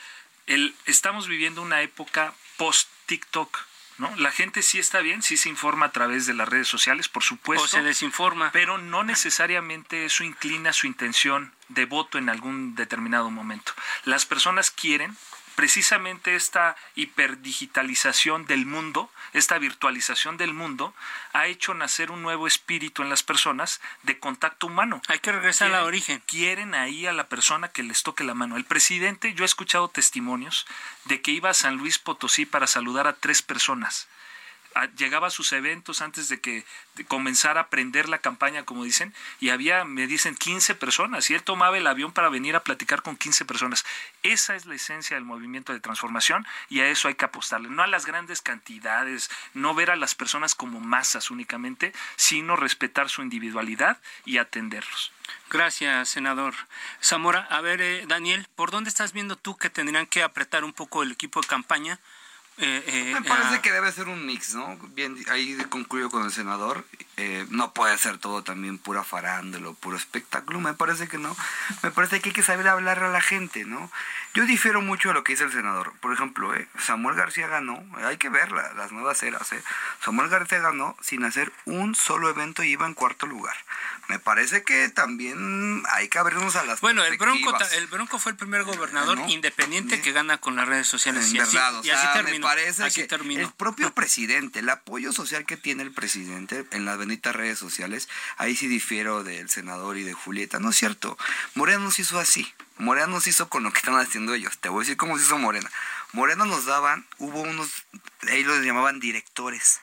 el, estamos viviendo una época post-TikTok. ¿No? La gente sí está bien, sí se informa a través de las redes sociales, por supuesto. O se desinforma. Pero no necesariamente eso inclina su intención de voto en algún determinado momento. Las personas quieren precisamente esta hiperdigitalización del mundo, esta virtualización del mundo, ha hecho nacer un nuevo espíritu en las personas de contacto humano. Hay que regresar al origen. Quieren ahí a la persona que les toque la mano. El presidente, yo he escuchado testimonios de que iba a San Luis Potosí para saludar a tres personas llegaba a sus eventos antes de que comenzara a prender la campaña, como dicen, y había, me dicen, 15 personas, y él tomaba el avión para venir a platicar con 15 personas. Esa es la esencia del movimiento de transformación y a eso hay que apostarle, no a las grandes cantidades, no ver a las personas como masas únicamente, sino respetar su individualidad y atenderlos. Gracias, senador Zamora. A ver, eh, Daniel, ¿por dónde estás viendo tú que tendrían que apretar un poco el equipo de campaña? Eh, eh, Me parece que debe ser un mix, ¿no? Bien, ahí concluyo con el senador. Eh, no puede ser todo también pura farándolo, puro espectáculo. Me parece que no. Me parece que hay que saber hablar a la gente, ¿no? Yo difiero mucho de lo que dice el senador. Por ejemplo, Samuel García ganó, hay que ver las nuevas eras. Samuel García ganó sin hacer un solo evento y iba en cuarto lugar. Me parece que también hay que abrirnos a las Bueno, el Bronco, el Bronco fue el primer gobernador independiente que gana con las redes sociales. y así, y así terminó parece que el propio presidente, el apoyo social que tiene el presidente en las benditas redes sociales, ahí sí difiero del senador y de Julieta. No es cierto. Morena nos hizo así. Morena nos hizo con lo que están haciendo ellos. Te voy a decir cómo se hizo Morena. Morena nos daban, hubo unos, ellos los llamaban directores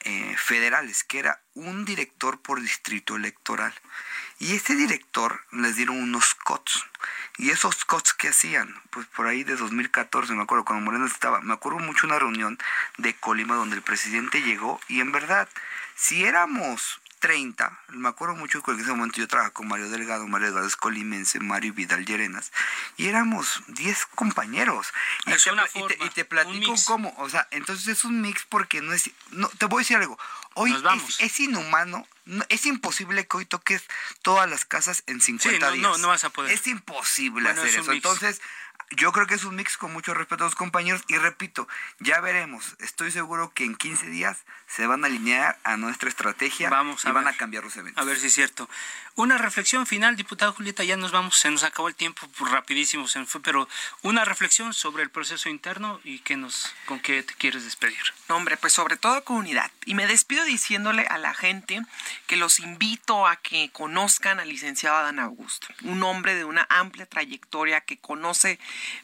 eh, federales, que era un director por distrito electoral. Y este director les dieron unos COTS. Y esos COTS que hacían, pues por ahí de 2014, me acuerdo, cuando Moreno estaba, me acuerdo mucho una reunión de Colima donde el presidente llegó y en verdad, si éramos 30, me acuerdo mucho que en ese momento yo trabajaba con Mario Delgado, Mario Delgado es colimense, Mario Vidal Llerenas, y éramos 10 compañeros. Y, te, y, te, platico cómo, o sea, entonces es un mix porque no es, no, te voy a decir algo, hoy es, inhumano es imposible que hoy toques todas las casas en 50 días. No, no vas a poder. Es imposible hacer eso. Entonces, yo creo que es un mix con mucho respeto a los compañeros y repito, ya veremos. Estoy seguro que en 15 días se van a alinear a nuestra estrategia vamos y van a cambiar los eventos. A ver si es cierto. Una reflexión final, diputada Julieta, ya nos vamos, se nos acabó el tiempo pues, rapidísimo, se fue, pero una reflexión sobre el proceso interno y qué nos, con qué te quieres despedir. hombre, pues sobre todo comunidad. Y me despido diciéndole a la gente que los invito a que conozcan al licenciado Adán Augusto, un hombre de una amplia trayectoria que conoce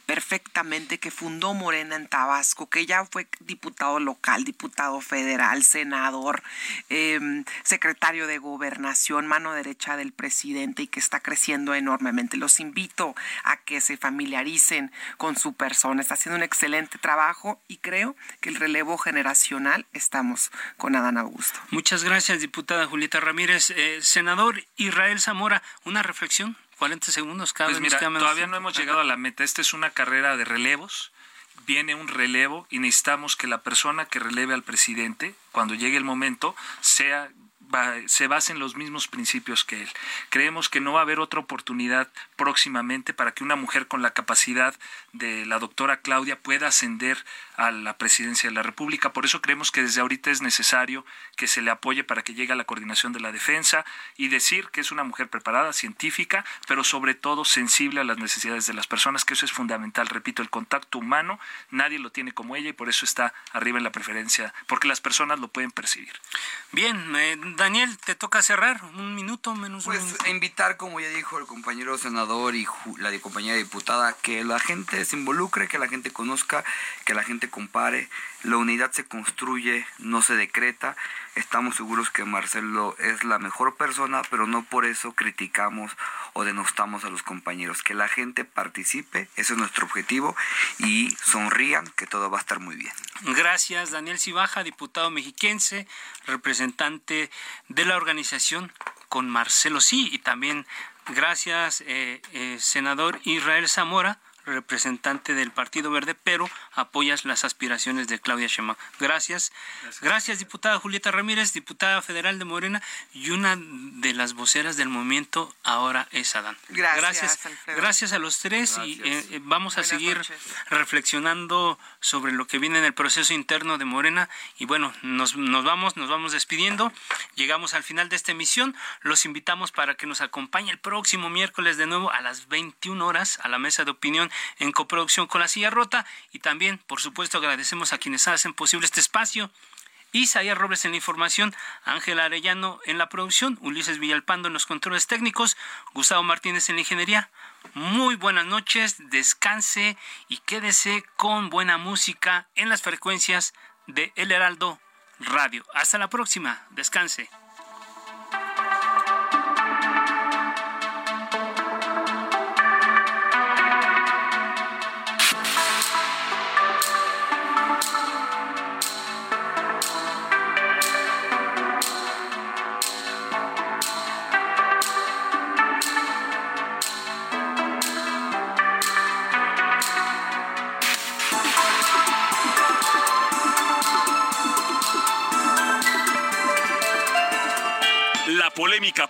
perfectamente que fundó Morena en Tabasco, que ya fue diputado local, diputado federal, senador, em, secretario de gobernación, mano derecha del presidente y que está creciendo enormemente. Los invito a que se familiaricen con su persona. Está haciendo un excelente trabajo y creo que el relevo generacional estamos con Adán Augusto. Muchas gracias, diputada Julieta Ramírez. Eh, senador Israel Zamora, una reflexión. 40 segundos cada pues mira, todavía no hemos llegado a la meta. Esta es una carrera de relevos. Viene un relevo y necesitamos que la persona que releve al presidente, cuando llegue el momento, sea se basa en los mismos principios que él. Creemos que no va a haber otra oportunidad próximamente para que una mujer con la capacidad de la doctora Claudia pueda ascender a la presidencia de la República. Por eso creemos que desde ahorita es necesario que se le apoye para que llegue a la coordinación de la defensa y decir que es una mujer preparada, científica, pero sobre todo sensible a las necesidades de las personas, que eso es fundamental. Repito, el contacto humano nadie lo tiene como ella y por eso está arriba en la preferencia, porque las personas lo pueden percibir. Bien, eh, Daniel, te toca cerrar un minuto menos pues, invitar, como ya dijo el compañero senador y la compañera diputada, que la gente se involucre, que la gente conozca, que la gente compare. La unidad se construye, no se decreta. Estamos seguros que Marcelo es la mejor persona, pero no por eso criticamos o denostamos a los compañeros. Que la gente participe, ese es nuestro objetivo, y sonrían, que todo va a estar muy bien. Gracias, Daniel Cibaja, diputado mexiquense, representante de la organización con Marcelo Sí, y también gracias, eh, eh, senador Israel Zamora representante del Partido Verde, pero apoyas las aspiraciones de Claudia Sheinbaum. Gracias. Gracias. diputada Julieta Ramírez, diputada federal de Morena y una de las voceras del movimiento ahora es Adán. Gracias. Gracias, a los tres y eh, vamos a seguir reflexionando sobre lo que viene en el proceso interno de Morena y bueno, nos, nos vamos, nos vamos despidiendo. Llegamos al final de esta emisión. Los invitamos para que nos acompañe el próximo miércoles de nuevo a las 21 horas a la mesa de opinión en coproducción con La Silla Rota y también, por supuesto, agradecemos a quienes hacen posible este espacio. Isaías Robles en la información, Ángela Arellano en la producción, Ulises Villalpando en los controles técnicos, Gustavo Martínez en la ingeniería. Muy buenas noches, descanse y quédese con buena música en las frecuencias de El Heraldo Radio. Hasta la próxima, descanse.